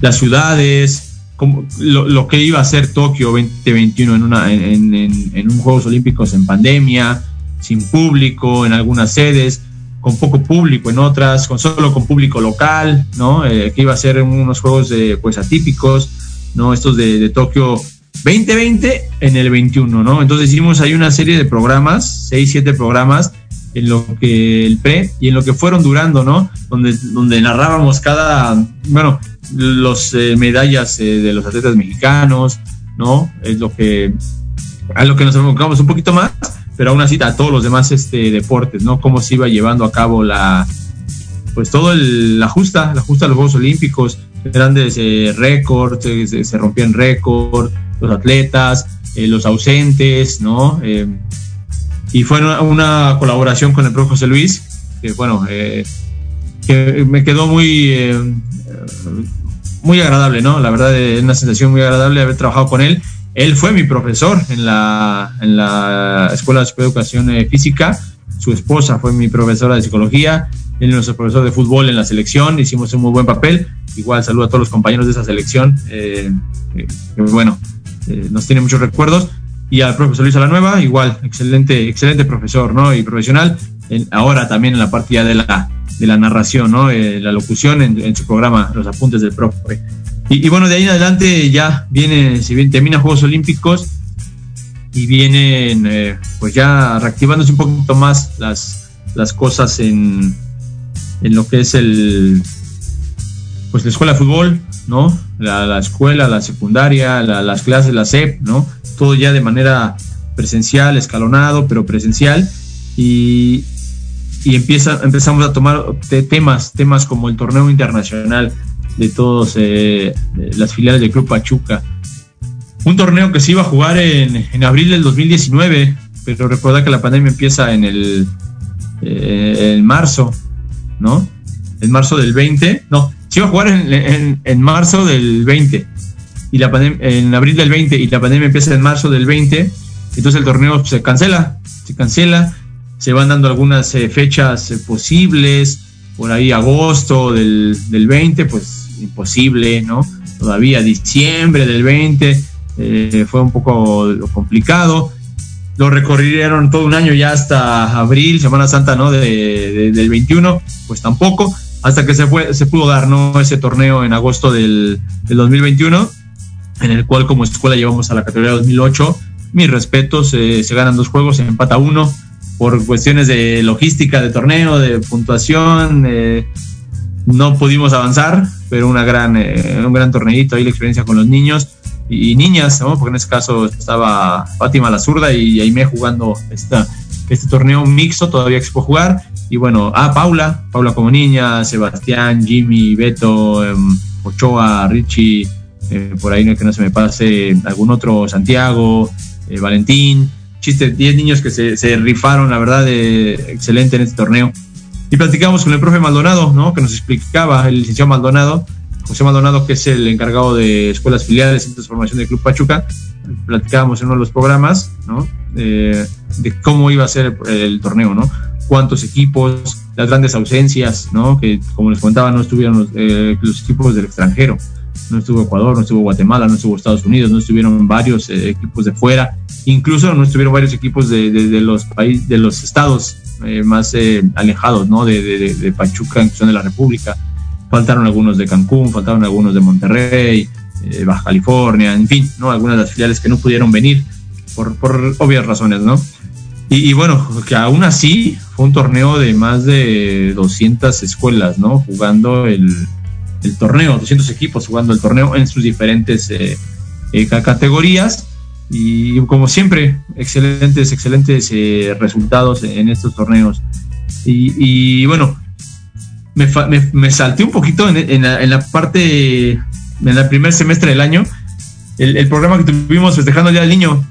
las ciudades, cómo, lo, que iba a ser Tokio 2021 en, una, en, en, en un Juegos Olímpicos en pandemia, sin público en algunas sedes con poco público en otras, con solo con público local, ¿no? Eh, que iba a ser unos juegos de, pues atípicos, ¿no? Estos de, de, Tokio 2020 en el 21, ¿no? Entonces hicimos ahí una serie de programas, seis, siete programas, en lo que el pre y en lo que fueron durando, ¿no? Donde, donde narrábamos cada, bueno, los eh, medallas eh, de los atletas mexicanos, ¿no? Es lo que, a lo que nos enfocamos un poquito más pero aún así a todos los demás este, deportes, ¿no? Cómo se iba llevando a cabo la, pues todo el, la justa, la justa de los Juegos Olímpicos, grandes eh, récords, eh, se, rompían récords, los atletas, eh, los ausentes, ¿no? Eh, y fue una, una, colaboración con el profe José Luis, que bueno, que me quedó muy, muy agradable, ¿no? La verdad es una sensación muy agradable haber trabajado con él él fue mi profesor en la, en la Escuela de Educación eh, Física. Su esposa fue mi profesora de psicología. Él es nuestro profesor de fútbol en la selección. Hicimos un muy buen papel. Igual saludo a todos los compañeros de esa selección. Eh, eh, bueno, nos tiene muchos recuerdos. Y al profesor Luis Nueva, igual, excelente, excelente profesor, ¿no? Y profesional. Ahora también en la parte ya de la, de la narración, ¿no? La locución en, en, su programa, los apuntes del profe. Y, bueno, de ahí en adelante ya viene, si bien termina Juegos Olímpicos y vienen eh, pues ya reactivándose un poquito más las, las cosas en, en lo que es el pues la escuela de fútbol, ¿no? La, la escuela, la secundaria, la, las clases, la SEP, ¿no? Todo ya de manera presencial, escalonado, pero presencial. Y, y empieza, empezamos a tomar temas, temas como el torneo internacional, de todos eh, las filiales del Club Pachuca. un torneo que se iba a jugar en, en abril del 2019, pero recuerda que la pandemia empieza en el eh, en marzo, ¿no? En marzo del 20, no, se iba a jugar en, en, en marzo del 20 y la en abril del 20 y la pandemia empieza en marzo del 20, entonces el torneo se cancela, se cancela, se van dando algunas eh, fechas eh, posibles, por ahí agosto del, del 20, pues imposible, ¿no? Todavía diciembre del 20 eh, fue un poco complicado. Lo recorrieron todo un año ya hasta abril, Semana Santa, ¿no? De, de, del 21, pues tampoco, hasta que se, pudo dar, ¿no? Ese torneo en agosto del, del 2021 en el cual como escuela llevamos a la categoría 2008. Mis respetos, eh, se ganan dos juegos, se empata uno por cuestiones de logística de torneo, de puntuación. Eh, no pudimos avanzar, pero una gran, eh, un gran torneito ahí, la experiencia con los niños y niñas, ¿no? porque en este caso estaba Fátima la zurda y Aime jugando esta, este torneo mixto, todavía que se puede jugar. Y bueno, ah, Paula, Paula como niña, Sebastián, Jimmy, Beto, eh, Ochoa, Richie, eh, por ahí no que no se me pase algún otro Santiago, eh, Valentín, chiste, 10 niños que se, se, rifaron, la verdad, excelente en este torneo. Y platicamos con el profe Maldonado, ¿no? Que nos explicaba, el licenciado Maldonado, José Maldonado, que es el encargado de escuelas filiales y transformación del Club Pachuca. Platicábamos en uno de los programas, ¿no? de cómo iba a ser el, torneo, ¿no? Cuántos equipos, las grandes ausencias, ¿no? Que como les contaba, no estuvieron los, eh, los equipos del extranjero no estuvo Ecuador, no estuvo Guatemala, no estuvo Estados Unidos, no estuvieron varios eh, equipos de fuera, incluso no estuvieron varios equipos de, de, de los países, de los estados eh, más eh, alejados, ¿no? De, de, de Pachuca, en cuestión de la República. Faltaron algunos de Cancún, faltaron algunos de Monterrey, eh, Baja California, en fin, ¿no? Algunas de las filiales que no pudieron venir por, por obvias razones, ¿no? Y, y, bueno, que aún así fue un torneo de más de 200 escuelas, ¿no? Jugando el, el torneo, 200 equipos jugando el torneo en sus diferentes eh, eh, categorías. Y como siempre, excelentes, excelentes eh, resultados en estos torneos. Y, bueno, me, me, salté un poquito en, la, parte, en el primer semestre del año, el, el, programa que tuvimos festejando el Día del Niño.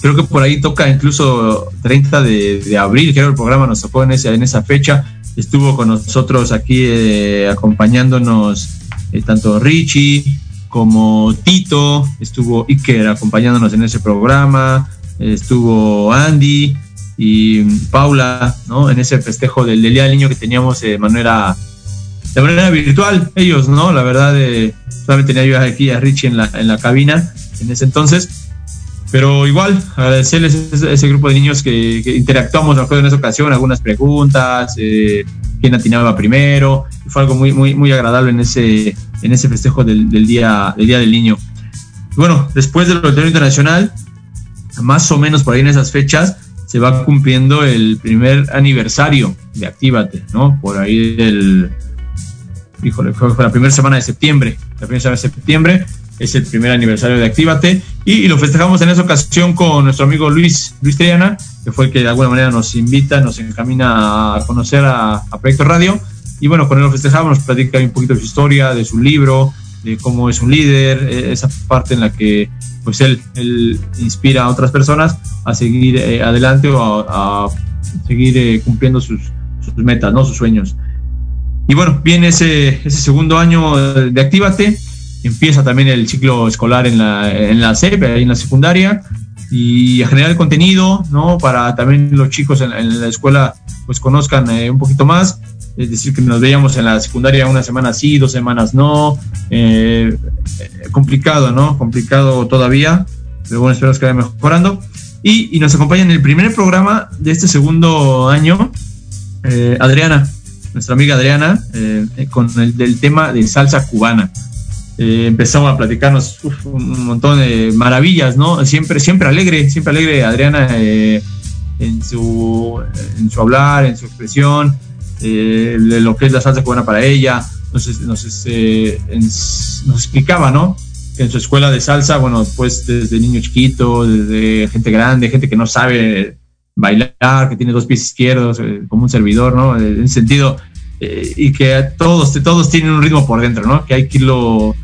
Creo que por ahí toca incluso 30 de, abril, creo que el programa nos tocó en esa, en esa fecha estuvo con nosotros aquí eh, acompañándonos eh, tanto Richie como Tito, estuvo Iker acompañándonos en ese programa, estuvo Andy y Paula, ¿no? En ese festejo del, del Día del Niño que teníamos de manera de manera virtual, ellos, ¿no? La verdad, eh, solamente tenía yo aquí a Richie en la, en la cabina en ese entonces, pero igual, agradecerles ese, ese grupo de niños que, que interactuamos en esa ocasión, algunas preguntas, eh, quién atinaba primero, fue algo muy, muy, muy agradable en ese, en ese festejo del, día, del Día del Niño. Bueno, después del torneo internacional, más o menos por ahí en esas fechas, se va cumpliendo el primer aniversario de Actívate, ¿no? Por ahí del, híjole, fue la primera semana de septiembre, la primera semana de septiembre, es el primer aniversario de Actívate y, y, lo festejamos en esa ocasión con nuestro amigo Luis, Luis Triana, que fue el que de alguna manera nos invita, nos encamina a conocer a, a Proyecto Radio y bueno, con él lo festejamos, nos platica un poquito de su historia, de su libro, de cómo es un líder, esa parte en la que pues él, él inspira a otras personas a seguir eh, adelante o a, seguir eh, cumpliendo sus, sus metas, ¿no? sus sueños. Y bueno, viene ese, ese segundo año de Actívate, empieza también el ciclo escolar en la, en la en la secundaria, y a generar contenido, ¿no? Para también los chicos en, en la escuela pues conozcan eh, un poquito más. Es decir, que nos veíamos en la secundaria una semana sí, dos semanas no. Eh, complicado, ¿no? Complicado todavía, pero bueno, esperamos que vaya mejorando. Y, y, nos acompaña en el primer programa de este segundo año, eh, Adriana, nuestra amiga Adriana, eh, con el del tema de salsa cubana eh, empezamos a platicarnos uf, un montón de maravillas, ¿no? Siempre, siempre alegre, siempre alegre Adriana eh, en, su, en su hablar, en su expresión, eh, de lo que es la salsa cubana para ella. Nos, nos, eh, nos explicaba, ¿no? Que en su escuela de salsa, bueno, pues desde niño chiquito, desde gente grande, gente que no sabe bailar, que tiene dos pies izquierdos, eh, como un servidor, ¿no? En sentido, y que todos, todos tienen un ritmo por dentro, ¿no? Que hay que irlo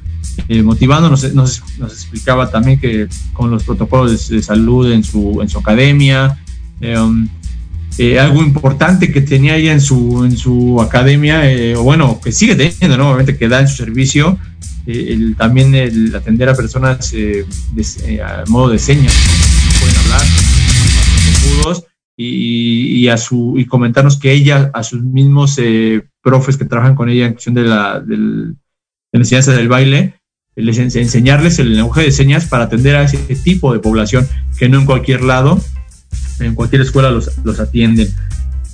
eh, motivando, nos, nos, explicaba también que con los protocolos de, salud en su, en su academia, um, algo importante que tenía ella en su, en su academia, o bueno, que sigue teniendo, ¿no? obviamente que da en su servicio, el, también el atender a personas de, a modo de señas, pueden hablar, y, y, a su, y comentarnos que ella, a sus mismos profes que trabajan con ella en cuestión de la, del, enseñanza del baile, les enseñarles el lenguaje de señas para atender a ese tipo de población que no en cualquier lado, en cualquier escuela los, los atienden.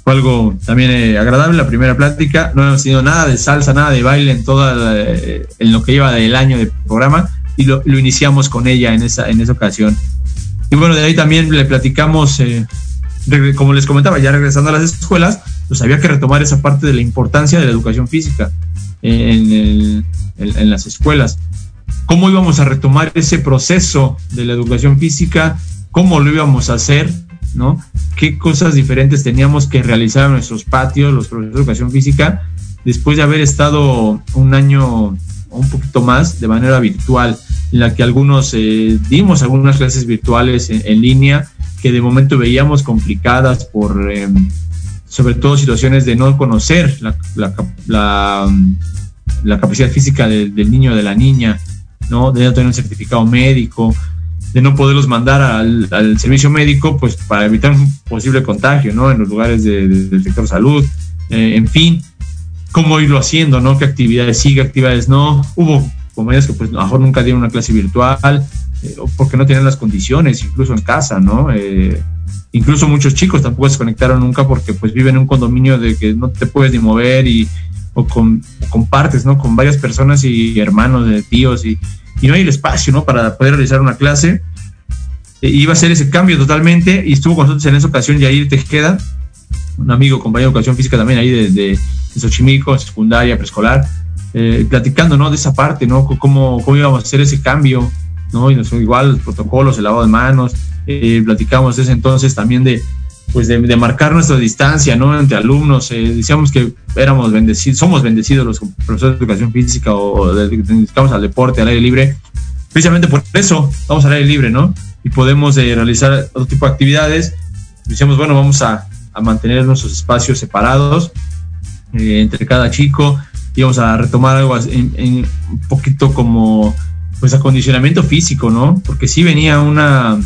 Fue algo también eh, agradable la primera plática. No hemos tenido nada de salsa, nada de baile en toda en lo que lleva del año de programa y lo, lo, iniciamos con ella en esa, en esa ocasión. Y bueno, de ahí también le platicamos, eh, como les comentaba, ya regresando a las escuelas, pues había que retomar esa parte de la importancia de la educación física en, el, en las escuelas cómo íbamos a retomar ese proceso de la educación física, cómo lo íbamos a hacer, ¿no? ¿Qué cosas diferentes teníamos que realizar en nuestros patios, los profesores de educación física, después de haber estado un año o un poquito más de manera virtual, en la que algunos eh, dimos algunas clases virtuales en, línea que de momento veíamos complicadas por, eh, sobre todo, situaciones de no conocer la, capacidad física del, del niño o de la niña, ¿no? De no tener un certificado médico, de no poderlos mandar al, servicio médico, pues para evitar un posible contagio, ¿no? En los lugares del sector salud, eh, en fin, cómo irlo haciendo, ¿no? ¿Qué actividades sí, qué actividades no? Hubo compañeros que pues a lo mejor nunca dieron una clase virtual, eh, porque no tenían las condiciones, incluso en casa, ¿no? Eh, incluso muchos chicos tampoco se conectaron nunca porque pues viven en un condominio de que no te puedes ni mover y o, con, compartes, ¿no? Con varias personas y hermanos, de tíos y, y no hay el espacio, ¿no? Para poder realizar una clase. E iba a ser ese cambio totalmente y estuvo con nosotros en esa ocasión Yair Tejeda, un amigo, compañero de educación física también ahí de, de, Xochimilco, secundaria, preescolar, eh, platicando, ¿no? De esa parte, ¿no? Cómo, cómo íbamos a hacer ese cambio, ¿no? Y nos, igual los protocolos, el lavado de manos, eh, platicamos ese entonces también de, pues de, marcar nuestra distancia, ¿no? Entre alumnos, eh, decíamos que éramos bendecidos, somos bendecidos los profesores de educación física o, dedicamos al deporte, al aire libre, precisamente por eso vamos al aire libre, ¿no? Y podemos eh, realizar otro tipo de actividades. Decíamos, bueno, vamos a, a mantener nuestros espacios separados eh, entre cada chico y vamos a retomar algo en, un poquito como, pues, acondicionamiento físico, ¿no? Porque sí venía una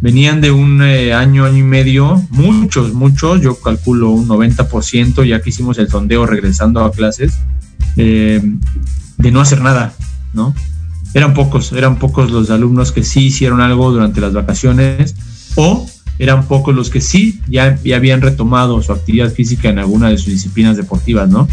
venían de un eh, año, año y medio, muchos, muchos, yo calculo un 90%, ya que hicimos el sondeo regresando a clases, eh, de no hacer nada, ¿no? Eran pocos, eran pocos los alumnos que sí hicieron algo durante las vacaciones o eran pocos los que sí ya, ya habían retomado su actividad física en alguna de sus disciplinas deportivas, ¿no?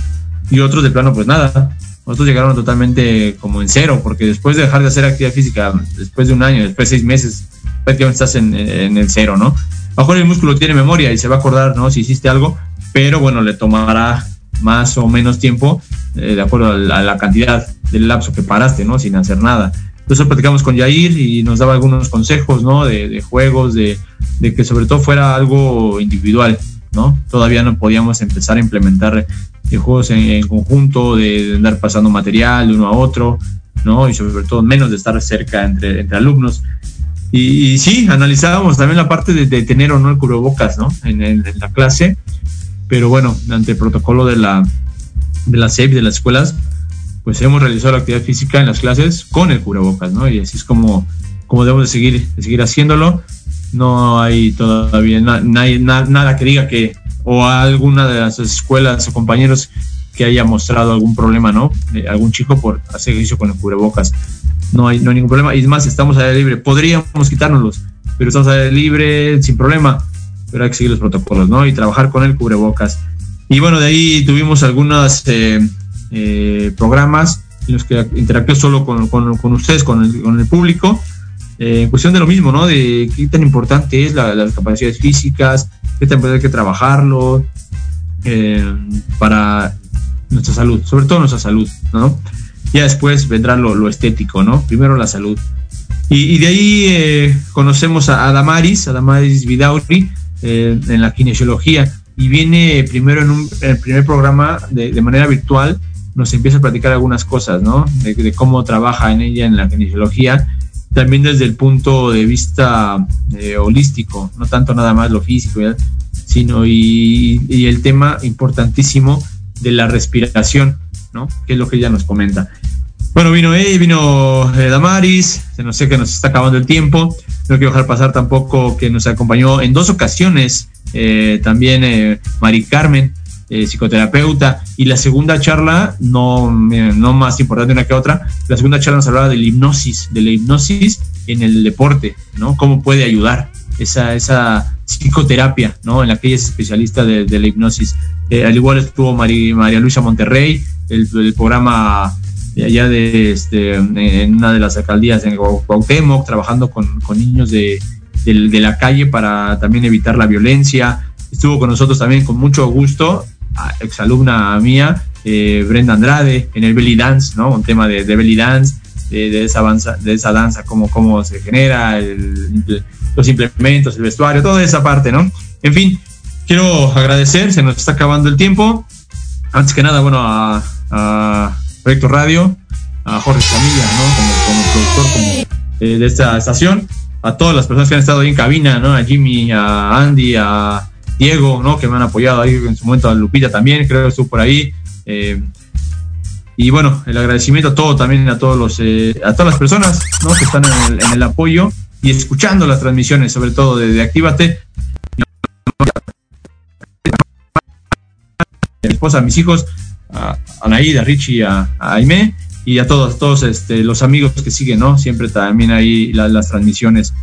Y otros de plano, pues nada, otros llegaron totalmente como en cero, porque después de dejar de hacer actividad física, después de un año, después de seis meses, prácticamente estás en, el cero, ¿no? A lo mejor el músculo tiene memoria y se va a acordar, ¿no? Si hiciste algo, pero bueno, le tomará más o menos tiempo eh, de acuerdo a la, cantidad del lapso que paraste, ¿no? Sin hacer nada. Entonces platicamos con Yair y nos daba algunos consejos, ¿no? De, juegos, de, que sobre todo fuera algo individual, ¿no? Todavía no podíamos empezar a implementar eh, juegos en, conjunto, de, andar pasando material de uno a otro, ¿no? Y sobre todo menos de estar cerca entre, entre alumnos. Y, sí, analizábamos también la parte de, tener o no el cubrebocas, ¿no? En, la clase, pero bueno, ante el protocolo de la, de la SEP, de las escuelas, pues hemos realizado la actividad física en las clases con el cubrebocas, ¿no? Y así es como, como debemos de seguir, de seguir haciéndolo. No hay todavía nada que diga que, o alguna de las escuelas o compañeros que haya mostrado algún problema, ¿no? algún chico por hacer ejercicio con el cubrebocas no hay, no hay ningún problema. Y es más, estamos al aire libre. Podríamos quitárnoslos, pero estamos al aire libre sin problema. Pero hay que seguir los protocolos, ¿no? Y trabajar con el cubrebocas. Y bueno, de ahí tuvimos algunos eh, eh, programas en los que interactué solo con, con, ustedes, con el, con el público. Eh, en cuestión de lo mismo, ¿no? De qué tan importante es la, las capacidades físicas, qué tan importante hay que trabajarlo para nuestra salud, sobre todo nuestra salud, ¿no? Ya después vendrá lo, estético, ¿no? Primero la salud. Y, de ahí eh, conocemos a, Damaris, a Damaris Vidauri, eh, en la kinesiología. Y viene primero en un el primer programa de, manera virtual nos empieza a platicar algunas cosas, ¿no? De, cómo trabaja en ella en la kinesiología, también desde el punto de vista eh, holístico, no tanto nada más lo físico, sino y, el tema importantísimo de la respiración, ¿no? Que es lo que ella nos comenta. Bueno, vino ella, vino eh, Damaris, se nos sé que nos está acabando el tiempo, no quiero dejar pasar tampoco que nos acompañó en dos ocasiones eh, también Mari Carmen, eh, psicoterapeuta, y la segunda charla, no, no más importante una que otra, la segunda charla nos hablaba de la hipnosis, de la hipnosis en el deporte, ¿no? Cómo puede ayudar esa, esa psicoterapia, ¿no? En la que ella es especialista de, la hipnosis. Eh, al igual estuvo María Luisa Monterrey, el, programa de allá de este, en una de las alcaldías en Cuauhtémoc, trabajando con, con niños de, de, la calle para también evitar la violencia. Estuvo con nosotros también con mucho gusto exalumna mía, eh, Brenda Andrade, en el belly dance, ¿no? Un tema de, belly dance, de, esa danza, de esa danza, cómo, cómo se genera, los implementos, el vestuario, toda esa parte, ¿no? En fin, quiero agradecer, se nos está acabando el tiempo. Antes que nada, bueno, a, Proyecto Radio, a Jorge Camilla, ¿no? Como, productor como, eh, de esta estación, a todas las personas que han estado ahí en cabina, ¿no? A Jimmy, a Andy, a Diego, ¿no? Que me han apoyado ahí en su momento a Lupita también, creo que estuvo por ahí. Eh, y bueno, el agradecimiento a todo también a todos los eh, a todas las personas ¿no? que están en el, apoyo y escuchando las transmisiones, sobre todo de, Actívate. A mi esposa, mis hijos, a Anaída, a Richie, a, a Aime y a todos, todos este, los amigos que siguen, ¿no? Siempre también ahí las transmisiones.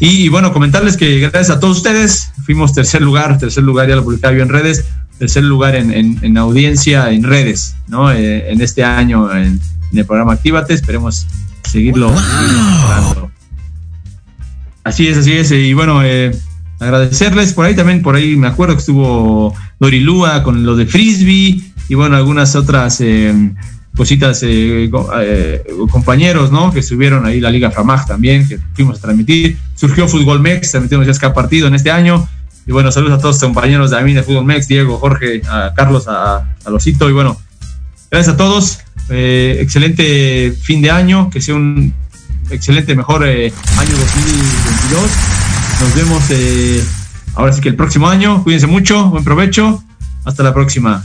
Y, bueno, comentarles que gracias a todos ustedes fuimos tercer lugar, tercer lugar ya lo publicaba yo en redes, tercer lugar en, audiencia en redes, ¿no? Eh, en este año en, el programa Actívate, esperemos seguirlo, mejorando. Así es, así es. Y bueno, eh, agradecerles por ahí también, por ahí me acuerdo que estuvo Dorilúa con lo de Frisbee y bueno, algunas otras eh, cositas, eh, eh, compañeros, ¿no? Que estuvieron ahí la Liga Framag también, que fuimos a transmitir. Surgió Fútbol Mex, transmitimos ya cada partido en este año. Y bueno, saludos a todos los compañeros de mí de Fútbol Mex, Diego, Jorge, a Carlos, a, a Losito. Y bueno, gracias a todos. Eh, excelente fin de año, que sea un excelente, mejor año 2022. Nos vemos ahora sí que el próximo año. Cuídense mucho, buen provecho. Hasta la próxima.